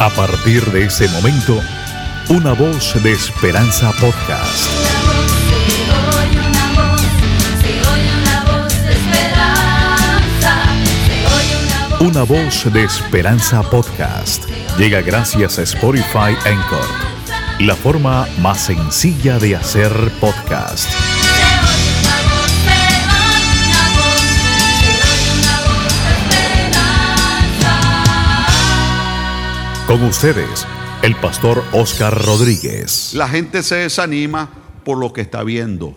A partir de ese momento, una voz de esperanza podcast. Una voz de esperanza podcast. Llega gracias a Spotify Anchor, la forma más sencilla de hacer podcast. Con ustedes, el pastor Oscar Rodríguez. La gente se desanima por lo que está viendo.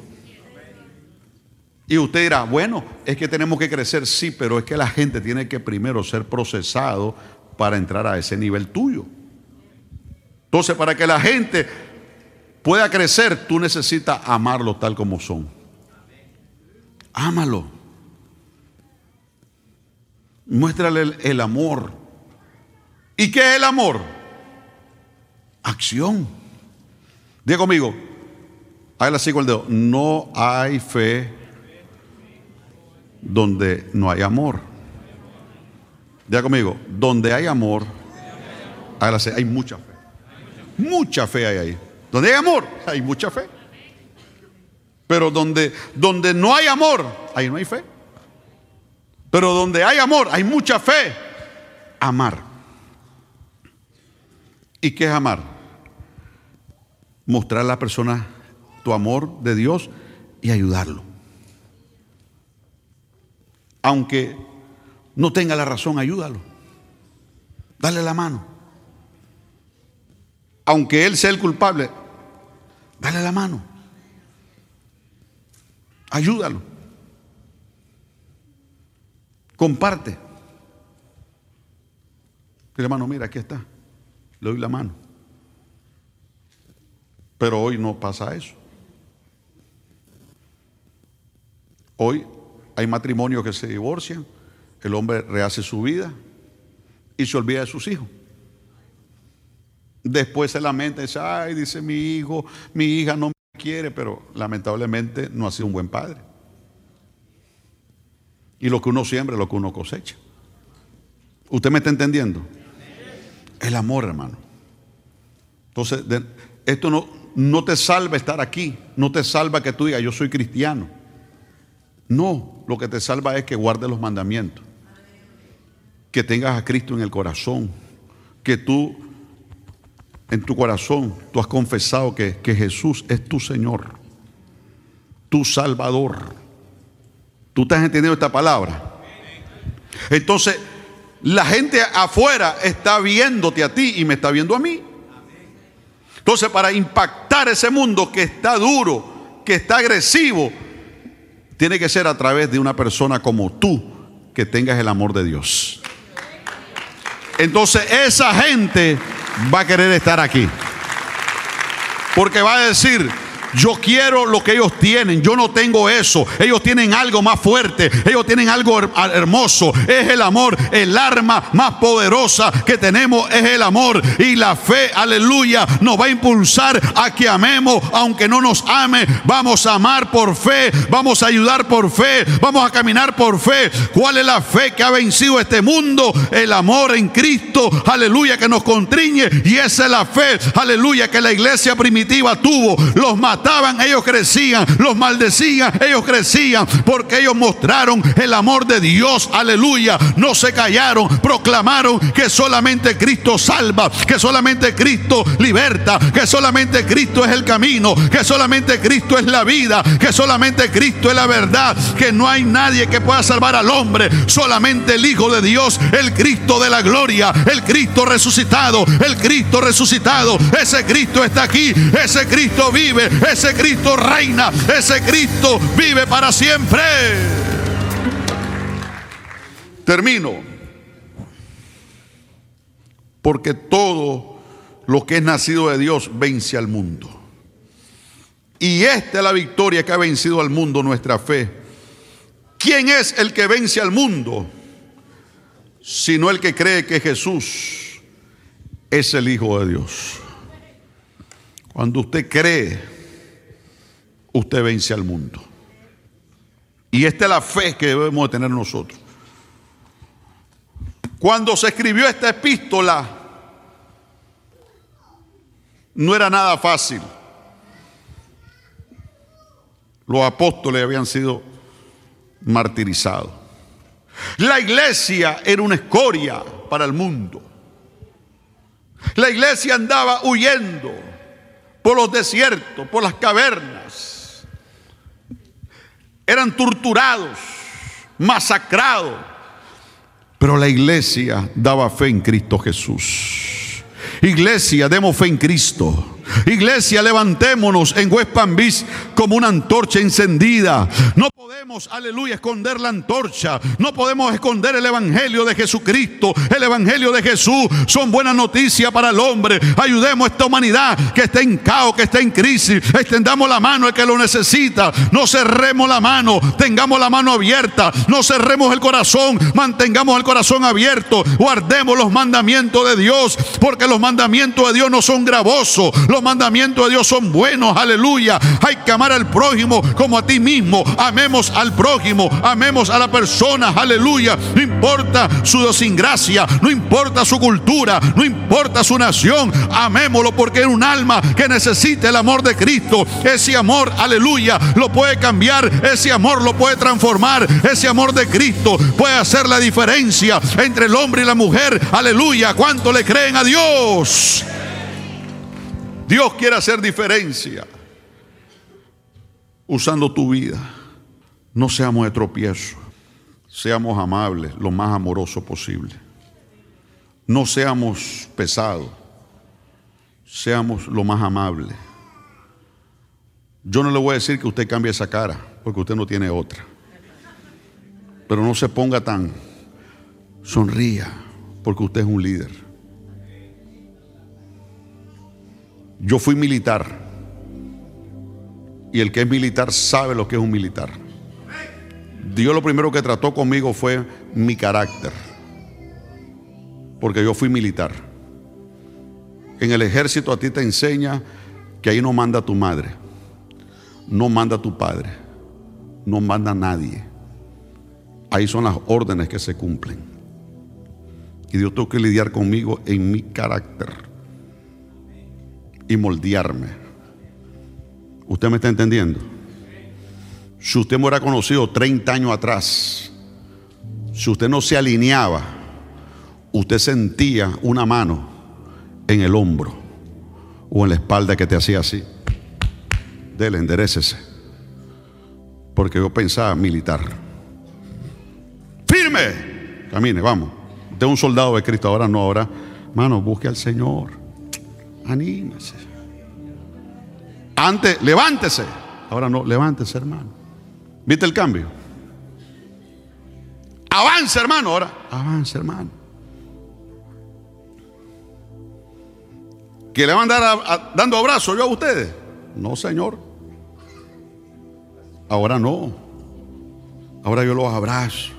Y usted dirá, bueno, es que tenemos que crecer, sí, pero es que la gente tiene que primero ser procesado para entrar a ese nivel tuyo. Entonces, para que la gente pueda crecer, tú necesitas amarlo tal como son. Ámalo. Muéstrale el, el amor. ¿Y qué es el amor? Acción. Diga conmigo, hágale así con el dedo. No hay fe donde no hay amor. Diga conmigo, donde hay amor, hágale así, hay mucha fe. Mucha fe hay ahí. Donde hay amor, hay mucha fe. Pero donde, donde no hay amor, ahí no hay fe. Pero donde hay amor, hay mucha fe. Amar. ¿Y qué es amar? Mostrar a la persona tu amor de Dios y ayudarlo. Aunque no tenga la razón, ayúdalo. Dale la mano. Aunque él sea el culpable, dale la mano. Ayúdalo. Comparte. Hermano, mira, aquí está. Le doy la mano. Pero hoy no pasa eso. Hoy hay matrimonios que se divorcian, el hombre rehace su vida y se olvida de sus hijos. Después se lamenta y dice, ay, dice mi hijo, mi hija no me quiere, pero lamentablemente no ha sido un buen padre. Y lo que uno siembra es lo que uno cosecha. ¿Usted me está entendiendo? El amor, hermano. Entonces, esto no, no te salva estar aquí, no te salva que tú digas, yo soy cristiano. No, lo que te salva es que guardes los mandamientos, que tengas a Cristo en el corazón, que tú, en tu corazón, tú has confesado que, que Jesús es tu Señor, tu Salvador. ¿Tú estás entendiendo esta palabra? Entonces, la gente afuera está viéndote a ti y me está viendo a mí. Entonces, para impactar ese mundo que está duro, que está agresivo, tiene que ser a través de una persona como tú que tengas el amor de Dios. Entonces, esa gente va a querer estar aquí. Porque va a decir, yo quiero lo que ellos tienen, yo no tengo eso. Ellos tienen algo más fuerte, ellos tienen algo her- hermoso. Es el amor, el arma más poderosa que tenemos es el amor. Y la fe, aleluya, nos va a impulsar a que amemos, aunque no nos ame. Vamos a amar por fe, vamos a ayudar por fe, vamos a caminar por fe. ¿Cuál es la fe que ha vencido este mundo? El amor en Cristo, aleluya, que nos contriñe. Y esa es la fe, aleluya, que la iglesia primitiva tuvo. Los ellos crecían. Los maldecían, ellos crecían. Porque ellos mostraron el amor de Dios, aleluya. No se callaron, proclamaron que solamente Cristo salva, que solamente Cristo liberta, que solamente Cristo es el camino, que solamente Cristo es la vida, que solamente Cristo es la verdad, que no hay nadie que pueda salvar al hombre, solamente el Hijo de Dios, el Cristo de la gloria, el Cristo resucitado, el Cristo resucitado, ese Cristo está aquí, ese Cristo vive, ese Cristo reina, ese Cristo vive para siempre. Termino. Porque todo lo que es nacido de Dios vence al mundo. Y esta es la victoria que ha vencido al mundo, nuestra fe. ¿Quién es el que vence al mundo? Sino el que cree que Jesús es el Hijo de Dios. Cuando usted cree, usted vence al mundo. Y esta es la fe que debemos de tener nosotros. Cuando se escribió esta epístola, No era nada fácil. Los apóstoles habían sido martirizados. La iglesia era una escoria para el mundo. La iglesia andaba huyendo por los desiertos, por las cavernas. Eran torturados, masacrados. Pero la iglesia daba fe en Cristo Jesús. Iglesia, demos fe en Cristo. Iglesia, levantémonos en West Palm como una antorcha encendida. No podemos, aleluya, esconder la antorcha. No podemos esconder el Evangelio de Jesucristo. El Evangelio de Jesús son buenas noticias para el hombre. Ayudemos a esta humanidad que está en caos, que está en crisis. Extendamos la mano al que lo necesita. No cerremos la mano, tengamos la mano abierta. No cerremos el corazón, mantengamos el corazón abierto. Guardemos los mandamientos de Dios, porque los mandamientos de Dios no son gravosos. Los mandamientos de Dios son buenos, aleluya. Hay que amar al prójimo como a ti mismo. Amemos al prójimo, amemos a la persona, aleluya. No importa su idiosincrasia, no importa su cultura, no importa su nación. Amémoslo porque es un alma que necesita el amor de Cristo. Ese amor, aleluya, lo puede cambiar, ese amor lo puede transformar. Ese amor de Cristo puede hacer la diferencia entre el hombre y la mujer. Aleluya, ¿cuánto le creen a Dios? Dios quiere hacer diferencia usando tu vida. No seamos de tropiezo. Seamos amables, lo más amoroso posible. No seamos pesados. Seamos lo más amables. Yo no le voy a decir que usted cambie esa cara, porque usted no tiene otra. Pero no se ponga tan sonría, porque usted es un líder. Yo fui militar. Y el que es militar sabe lo que es un militar. Dios lo primero que trató conmigo fue mi carácter. Porque yo fui militar. En el ejército a ti te enseña que ahí no manda tu madre. No manda tu padre. No manda nadie. Ahí son las órdenes que se cumplen. Y Dios tuvo que lidiar conmigo en mi carácter y moldearme. ¿Usted me está entendiendo? Si usted me hubiera conocido 30 años atrás, si usted no se alineaba, usted sentía una mano en el hombro o en la espalda que te hacía así. Dele, enderecese. Porque yo pensaba militar. Firme. Camine, vamos. Es un soldado de Cristo, ahora no, ahora. Mano, busque al Señor. Anímese. Antes, levántese. Ahora no, levántese, hermano. ¿Viste el cambio? Avance, hermano. Ahora, avance, hermano. ¿Que le van a dar a- a- dando abrazos yo a ustedes? No, Señor. Ahora no. Ahora yo los abrazo.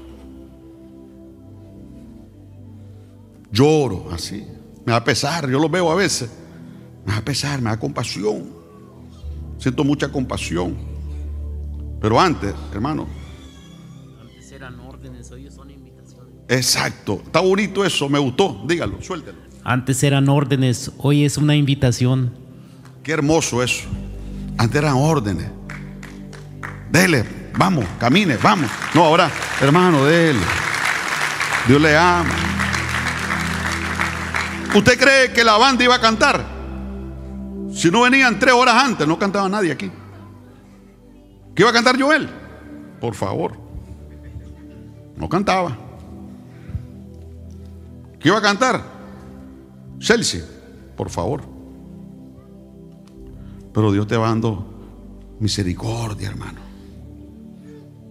Lloro así. Me da pesar, yo los veo a veces. Me da pesar, me da compasión. Siento mucha compasión. Pero antes, hermano, Antes eran órdenes, hoy son invitaciones. exacto. Está bonito eso, me gustó. Dígalo, suéltelo. Antes eran órdenes, hoy es una invitación. Qué hermoso eso. Antes eran órdenes. Dele, vamos, camine, vamos. No, ahora, hermano, dele. Dios le ama. ¿Usted cree que la banda iba a cantar? Si no venían tres horas antes, no cantaba nadie aquí. ¿Qué iba a cantar Joel? Por favor. No cantaba. ¿Qué iba a cantar? Chelsea, por favor. Pero Dios te va dando misericordia, hermano.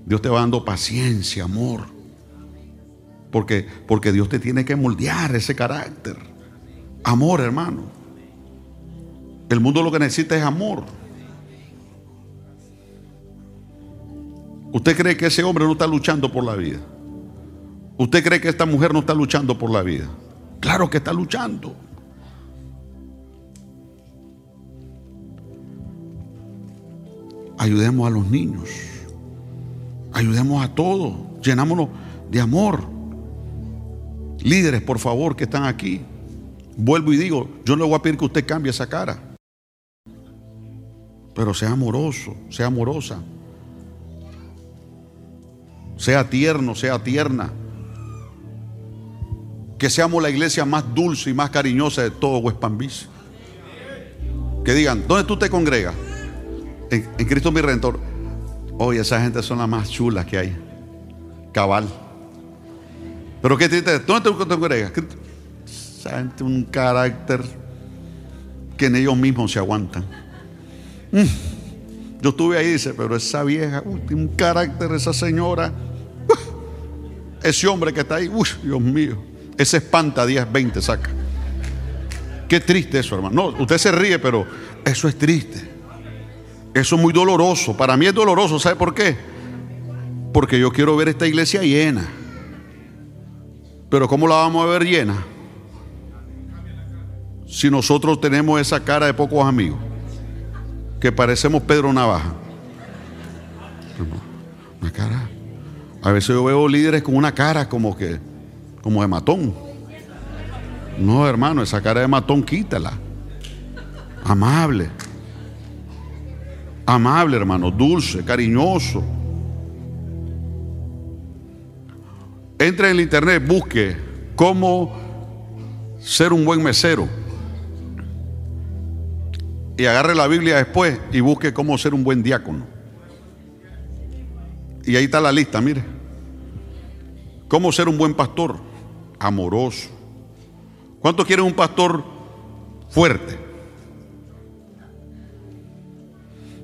Dios te va dando paciencia, amor. Porque, porque Dios te tiene que moldear ese carácter. Amor, hermano. El mundo lo que necesita es amor. ¿Usted cree que ese hombre no está luchando por la vida? ¿Usted cree que esta mujer no está luchando por la vida? Claro que está luchando. Ayudemos a los niños. Ayudemos a todos. Llenámonos de amor. Líderes, por favor, que están aquí. Vuelvo y digo, yo no le voy a pedir que usted cambie esa cara. Pero sea amoroso, sea amorosa. Sea tierno, sea tierna. Que seamos la iglesia más dulce y más cariñosa de todo West. Que digan, ¿dónde tú te congregas? En, Cristo mi Redentor. Oye, esa gente son las más chulas que hay. Cabal. Pero qué triste, ¿dónde tú te congregas? Esa gente un carácter que en ellos mismos se aguantan. Mm. Yo estuve ahí, dice, pero esa vieja, un carácter, esa señora. Ese hombre que está ahí, uy, Dios mío, ese espanta 10, 20 saca. Qué triste eso, hermano. No, usted se ríe, pero eso es triste. Eso es muy doloroso. Para mí es doloroso, ¿sabe por qué? Porque yo quiero ver esta iglesia llena. Pero ¿cómo la vamos a ver llena? Si nosotros tenemos esa cara de pocos amigos, que parecemos Pedro Navaja. Una cara. A veces yo veo líderes con una cara como que, como de matón. No, hermano, esa cara de matón quítala. Amable. Amable, hermano, dulce, cariñoso. Entre en el internet, busque cómo ser un buen mesero. Y agarre la Biblia después y busque cómo ser un buen diácono. Y ahí está la lista, mire. Cómo ser un buen pastor, amoroso. ¿Cuántos quieren un pastor fuerte?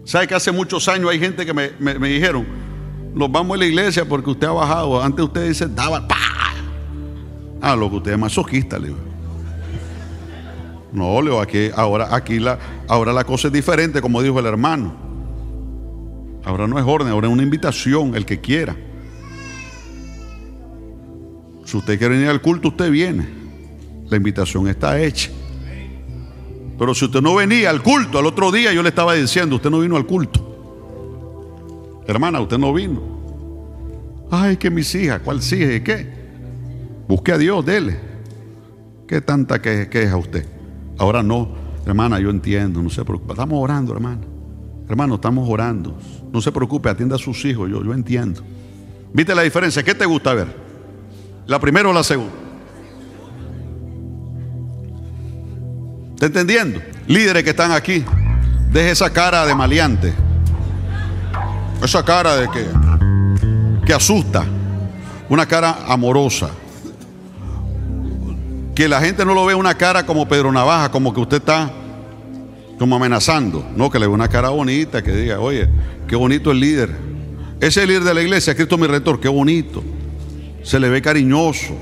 ¿Sabe que hace muchos años hay gente que me, me- me dijeron, nos vamos a la iglesia porque usted ha bajado? Antes usted dice, daba, ¡pa! Ah, lo que usted es masoquista, le digo. No, Leo, aquí, ahora, aquí la, ahora la cosa es diferente, como dijo el hermano. Ahora no es orden, ahora es una invitación, el que quiera. Si usted quiere venir al culto, usted viene. La invitación está hecha. Pero si usted no venía al culto, al otro día yo le estaba diciendo, usted no vino al culto. Hermana, usted no vino. Ay, que mis hijas, ¿cuál? ¿Y qué? Busque a Dios, dele. ¿Qué tanta que- queja usted? Ahora no, hermana, yo entiendo, no se preocupe. Estamos orando, hermana. Hermano, estamos orando. No se preocupe, atienda a sus hijos, yo, yo entiendo. ¿Viste la diferencia? ¿Qué te gusta ver? ¿La primera o la segunda? ¿Está entendiendo? Líderes que están aquí, deje esa cara de maleante. Esa cara de que, que asusta. Una cara amorosa. Que la gente no lo ve una cara como Pedro Navaja, como que usted está como amenazando. No, que le ve una cara bonita, que diga, oye, qué bonito el líder. Ese líder de la iglesia, Cristo mi redentor, qué bonito. Se le ve cariñoso.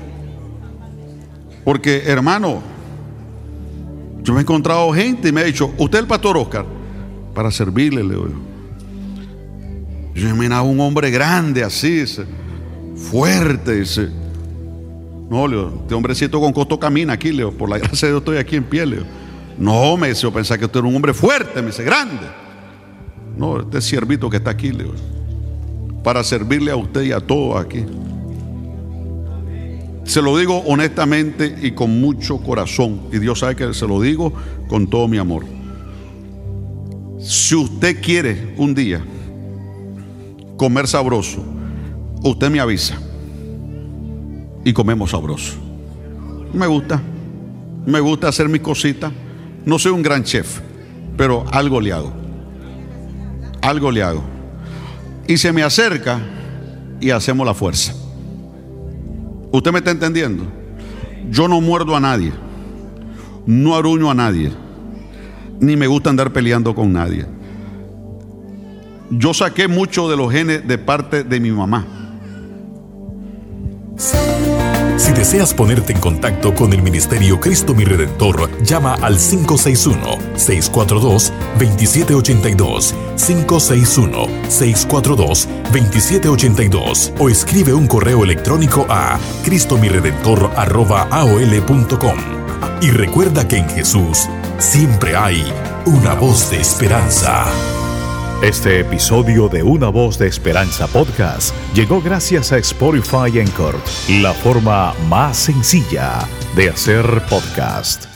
Porque, hermano, yo me he encontrado gente y me ha dicho, usted es el pastor Oscar, para servirle, le yo. Yo imaginaba un hombre grande así, fuerte, ese. No, Leo, este hombrecito con costo camina aquí, Leo. Por la gracia de Dios estoy aquí en pie, Leo. No, me dice, yo que usted era un hombre fuerte, me dice, grande. No, este siervito que está aquí, Leo. Para servirle a usted y a todos aquí. Se lo digo honestamente y con mucho corazón. Y Dios sabe que se lo digo con todo mi amor. Si usted quiere un día comer sabroso, usted me avisa y comemos sabroso. Me gusta, me gusta hacer mis cositas. No soy un gran chef, pero algo le hago. Algo le hago. Y se me acerca y hacemos la fuerza. ¿Usted me está entendiendo? Yo no muerdo a nadie, no aruño a nadie, ni me gusta andar peleando con nadie. Yo saqué mucho de los genes de parte de mi mamá. Si deseas ponerte en contacto con el Ministerio Cristo Mi Redentor, llama al 561-642-2782, 561-642-2782 o escribe un correo electrónico a cristomiredentor.aol.com. Y recuerda que en Jesús siempre hay una voz de esperanza. Este episodio de Una Voz de Esperanza Podcast llegó gracias a Spotify Encore, la forma más sencilla de hacer podcast.